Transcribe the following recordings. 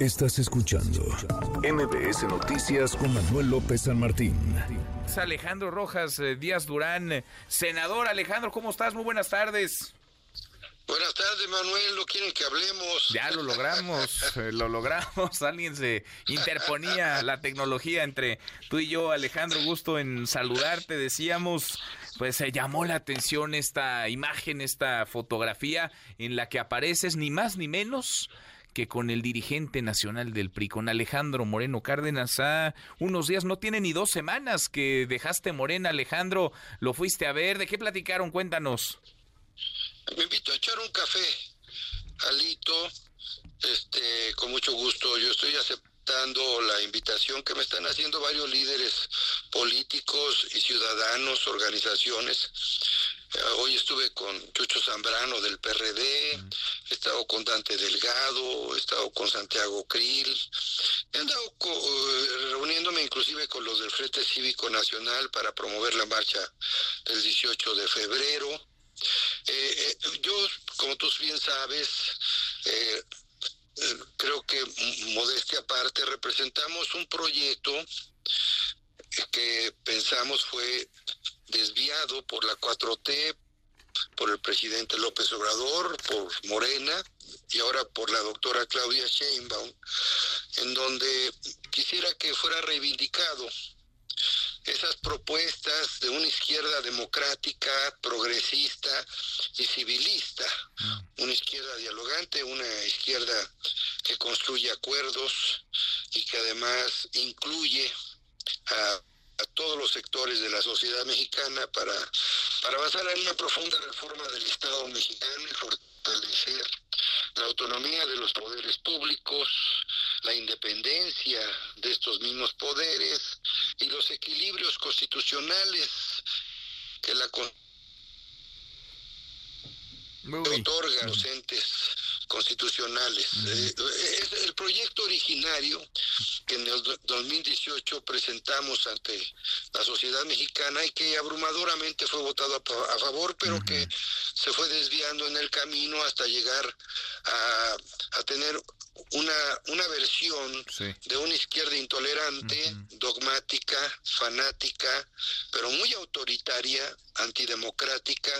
Estás escuchando MBS Noticias con Manuel López San Martín. Alejandro Rojas eh, Díaz Durán, senador Alejandro, ¿cómo estás? Muy buenas tardes. Buenas tardes, Manuel. ¿No quieren que hablemos? Ya lo logramos, eh, lo logramos. Alguien se interponía la tecnología entre tú y yo, Alejandro. Gusto en saludarte. Decíamos, pues se llamó la atención esta imagen, esta fotografía en la que apareces ni más ni menos que con el dirigente nacional del PRI, con Alejandro Moreno Cárdenas, a unos días, no tiene ni dos semanas que dejaste Morena, Alejandro, lo fuiste a ver, ¿de qué platicaron? Cuéntanos. Me invito a echar un café, Alito, este, con mucho gusto, yo estoy aceptando la invitación que me están haciendo varios líderes políticos y ciudadanos, organizaciones, hoy estuve con Chucho Zambrano del PRD, he estado con Dante Delgado, he estado con Santiago Krill, he andado eh, reuniéndome inclusive con los del Frente Cívico Nacional para promover la marcha del 18 de febrero. Eh, yo, como tú bien sabes, creo que modestia aparte, representamos un proyecto que pensamos fue desviado por la 4T, por el presidente López Obrador, por Morena y ahora por la doctora Claudia Sheinbaum, en donde quisiera que fuera reivindicado esas propuestas de una izquierda democrática, progresista y civilista, mm. una izquierda dialogante, una izquierda que construye acuerdos y que además incluye a a todos los sectores de la sociedad mexicana para, para avanzar en una profunda reforma del Estado mexicano y fortalecer la autonomía de los poderes públicos, la independencia de estos mismos poderes y los equilibrios constitucionales que la otorga a los entes constitucionales. Eh, es el proyecto originario que en el 2018 presentamos ante la sociedad mexicana y que abrumadoramente fue votado a, favor, pero que se fue desviando en el camino hasta llegar a, a tener una, una versión de una izquierda intolerante, dogmática, fanática, pero muy autoritaria, antidemocrática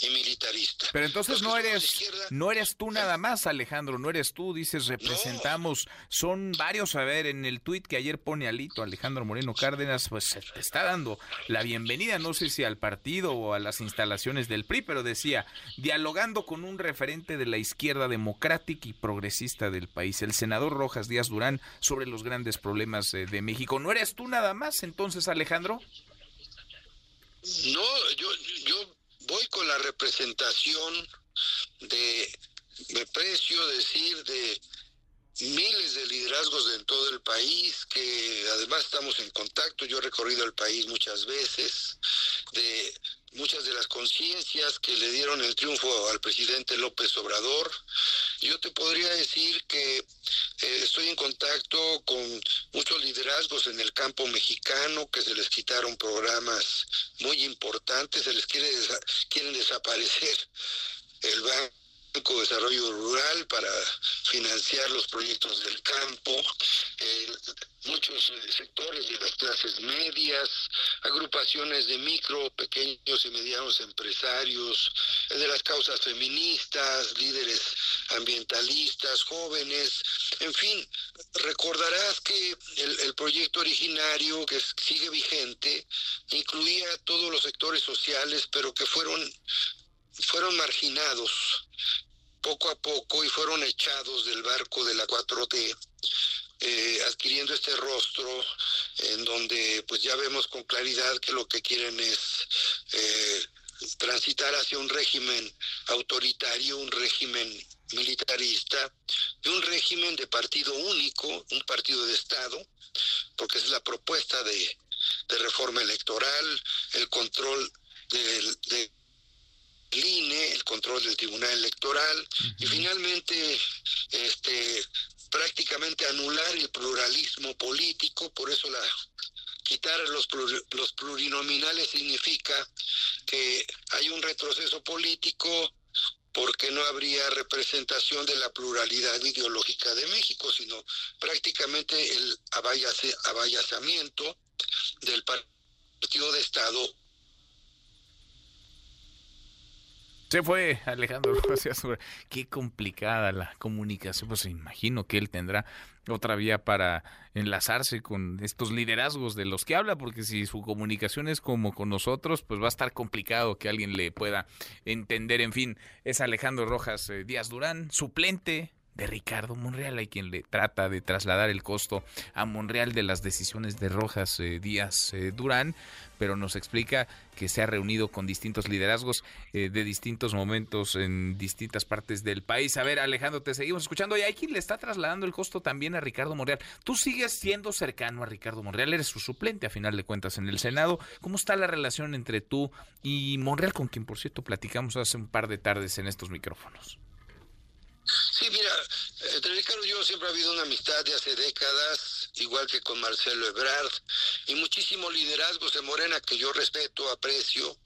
y militarista. Pero entonces, no eres no eres tú nada más, Alejandro, no eres tú, dices representamos, son varios, a ver, en el tuit que ayer pone Alito, Alejandro Moreno Cárdenas, pues te está dando la bienvenida, no sé si al partido o a las instalaciones del PRI, pero decía, dialogando con un referente de la izquierda democrática y progresista del país, el senador Rojas Díaz Durán, sobre los grandes problemas de, de México. ¿No eres tú nada más entonces, Alejandro? No, yo, yo voy con la representación de, me precio decir, de miles de liderazgos en todo el país, que además estamos en contacto, yo he recorrido el país muchas veces, de muchas de las conciencias que le dieron el triunfo al presidente López Obrador. Yo te podría decir que eh, estoy en contacto con muchos liderazgos en el campo mexicano que se les quitaron programas muy importantes, se les quiere quieren desaparecer el Banco de Desarrollo Rural para financiar los proyectos del campo, muchos eh, sectores de las clases medias, agrupaciones de micro, pequeños y medianos empresarios, de las causas feministas, líderes ambientalistas, jóvenes, en fin, recordarás que el, el proyecto originario que sigue vigente incluía todos los sectores sociales, pero que fueron fueron marginados poco a poco y fueron echados del barco de la 4T, eh, adquiriendo este rostro en donde pues ya vemos con claridad que lo que quieren es eh, transitar hacia un régimen autoritario, un régimen militarista y un régimen de partido único, un partido de Estado, porque es la propuesta de, reforma electoral, el control de el INE, el control del Tribunal Electoral y finalmente este prácticamente anular el pluralismo político, por eso la quitar los, los plurinominales significa que hay un retroceso político porque no habría representación de la pluralidad ideológica de México, sino prácticamente el abayazamiento del partido de Estado Se fue Alejandro Qué complicada la comunicación. Pues imagino que él tendrá otra vía para enlazarse con estos liderazgos de los que habla, porque si su comunicación es como con nosotros, pues va a estar complicado que alguien le pueda entender. En fin, es Alejandro Rojas eh, Díaz Durán, suplente de Ricardo Monreal. Hay quien le trata de trasladar el costo a Monreal de las decisiones de Rojas eh, Díaz eh, Durán, pero nos explica que se ha reunido con distintos liderazgos eh, de distintos momentos en distintas partes del país. A ver, Alejandro, te seguimos escuchando. Y hay quien le está trasladando el costo también a Ricardo Monreal. Tú sigues siendo cercano a Ricardo Monreal, eres su suplente a final de cuentas en el Senado. ¿Cómo está la relación entre tú y Monreal, con quien por cierto platicamos hace un par de tardes en estos micrófonos? Sí, mira, entre Ricardo y yo siempre ha habido una amistad de hace décadas, igual que con Marcelo Ebrard, y muchísimos liderazgos de Morena que yo respeto, aprecio,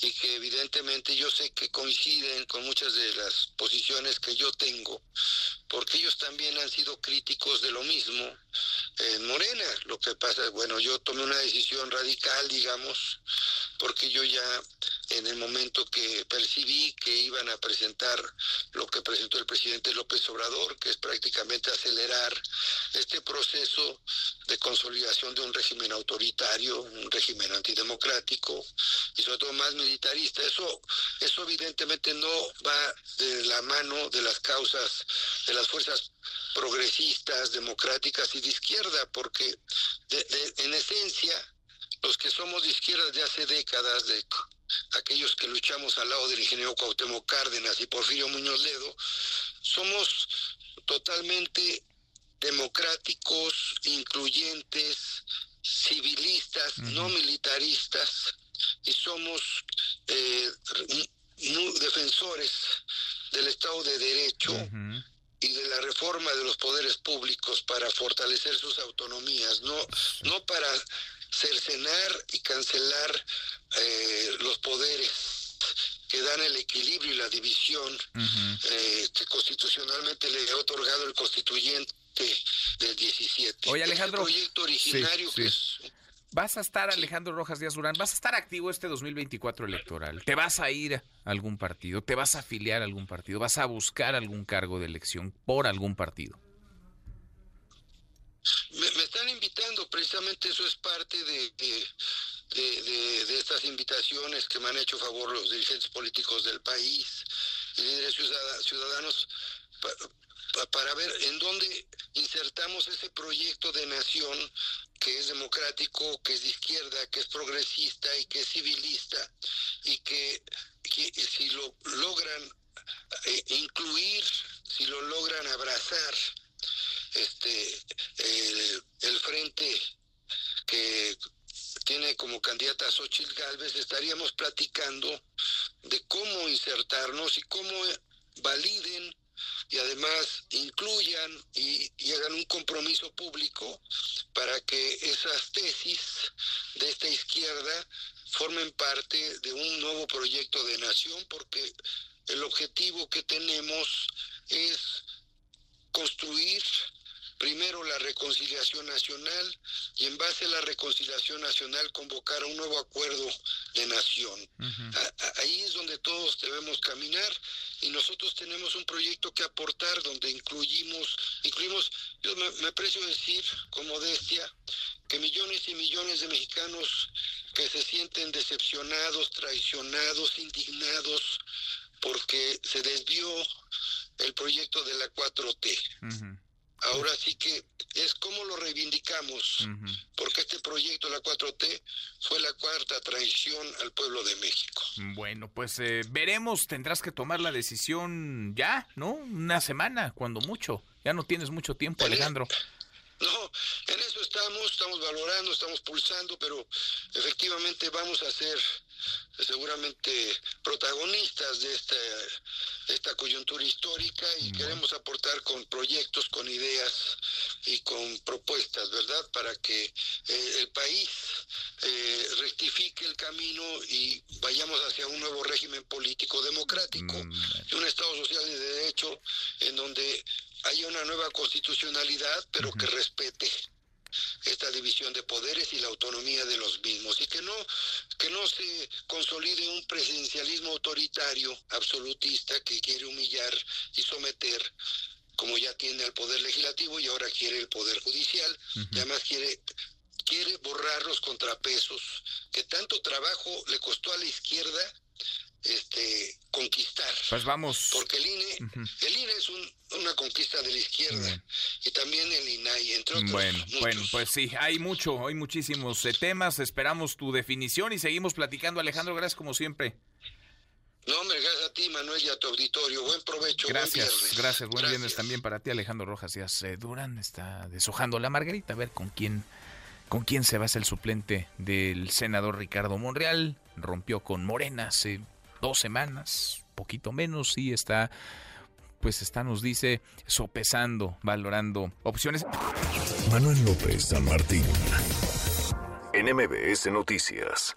y que evidentemente yo sé que coinciden con muchas de las posiciones que yo tengo, porque ellos también han sido críticos de lo mismo en Morena. Lo que pasa, bueno, yo tomé una decisión radical, digamos, porque yo ya en el momento que percibí que iban a presentar lo que presentó el presidente López Obrador, que es prácticamente acelerar este proceso de consolidación de un régimen autoritario, un régimen antidemocrático y sobre todo más militarista. Eso, eso evidentemente no va de la mano de las causas de las fuerzas progresistas, democráticas y de izquierda, porque en esencia los que somos de izquierda de hace décadas, de aquellos que luchamos al lado del ingeniero Cuauhtémoc Cárdenas y Porfirio Muñoz Ledo, somos totalmente democráticos, incluyentes, civilistas, no militaristas, y somos eh, defensores del Estado de Derecho y de la reforma de los poderes públicos para fortalecer sus autonomías, no, no para cercenar y cancelar eh, los poderes que dan el equilibrio y la división eh, que constitucionalmente le ha otorgado el constituyente del 17. Oye, Alejandro. Este proyecto originario que es Vas a estar, Alejandro Rojas Díaz Durán, vas a estar activo este 2024 electoral. ¿Te vas a ir a algún partido? ¿Te vas a afiliar a algún partido? ¿Vas a buscar algún cargo de elección por algún partido? Me, precisamente eso es parte de, de, estas invitaciones que me han hecho favor los dirigentes políticos del país, líderes ciudadanos, para ver en dónde insertamos ese proyecto de nación que es democrático, que es de izquierda, que es progresista y que es civilista, y que, si lo logran eh, incluir, si lo logran abrazar, este el, frente que tiene como candidata a Xochitl Galvez, estaríamos platicando de cómo insertarnos y cómo validen y además incluyan y, y, hagan un compromiso público para que esas tesis de esta izquierda formen parte de un nuevo proyecto de nación, porque el objetivo que tenemos es construir primero la reconciliación nacional y en base a la reconciliación nacional convocar a un nuevo acuerdo de nación. ahí es donde todos debemos caminar y nosotros tenemos un proyecto que aportar donde incluimos, incluimos, yo me, me aprecio decir con modestia, que millones y millones de mexicanos que se sienten decepcionados, traicionados, indignados, porque se desvió el proyecto de la 4T. Ahora sí que es como lo reivindicamos, porque este proyecto, la 4T, fue la cuarta traición al pueblo de México. Bueno, pues eh, veremos, tendrás que tomar la decisión ya, ¿no? Una semana, cuando mucho. Ya no tienes mucho tiempo, Alejandro. No, en eso estamos, estamos valorando, estamos pulsando, pero efectivamente vamos a ser seguramente protagonistas de esta, esta coyuntura histórica y queremos aportar con proyectos, con ideas y con propuestas, ¿verdad? Para que eh, el país eh, rectifique el camino y vayamos hacia un nuevo régimen político democrático mm. un Estado social y de derecho en donde haya una nueva constitucionalidad, pero que respete esta división de poderes y la autonomía de los mismos y que no que no se consolide un presidencialismo autoritario absolutista que quiere humillar y someter como ya tiene al poder legislativo y ahora quiere el poder judicial y además quiere quiere borrar los contrapesos que tanto trabajo le costó a la izquierda este conquistar. Pues vamos. Porque el INE, el INE es una conquista de la izquierda y también el INAI, entre otros. Bueno, bueno, pues sí, hay mucho, hay muchísimos eh, temas. Esperamos tu definición y seguimos platicando. Alejandro, gracias como siempre. No, hombre, gracias a ti, Manuel, y a tu auditorio. Buen provecho. Gracias, buen gracias. Buen viernes también para ti, Alejandro Rojas. Ya se Durán está deshojando la margarita. A ver con quién, con quién se va a ser el suplente del senador Ricardo Monreal. Rompió con Morena hace dos semanas, poquito menos, y está, pues está, nos dice, sopesando, valorando opciones. Manuel López San Martín, NMBS Noticias.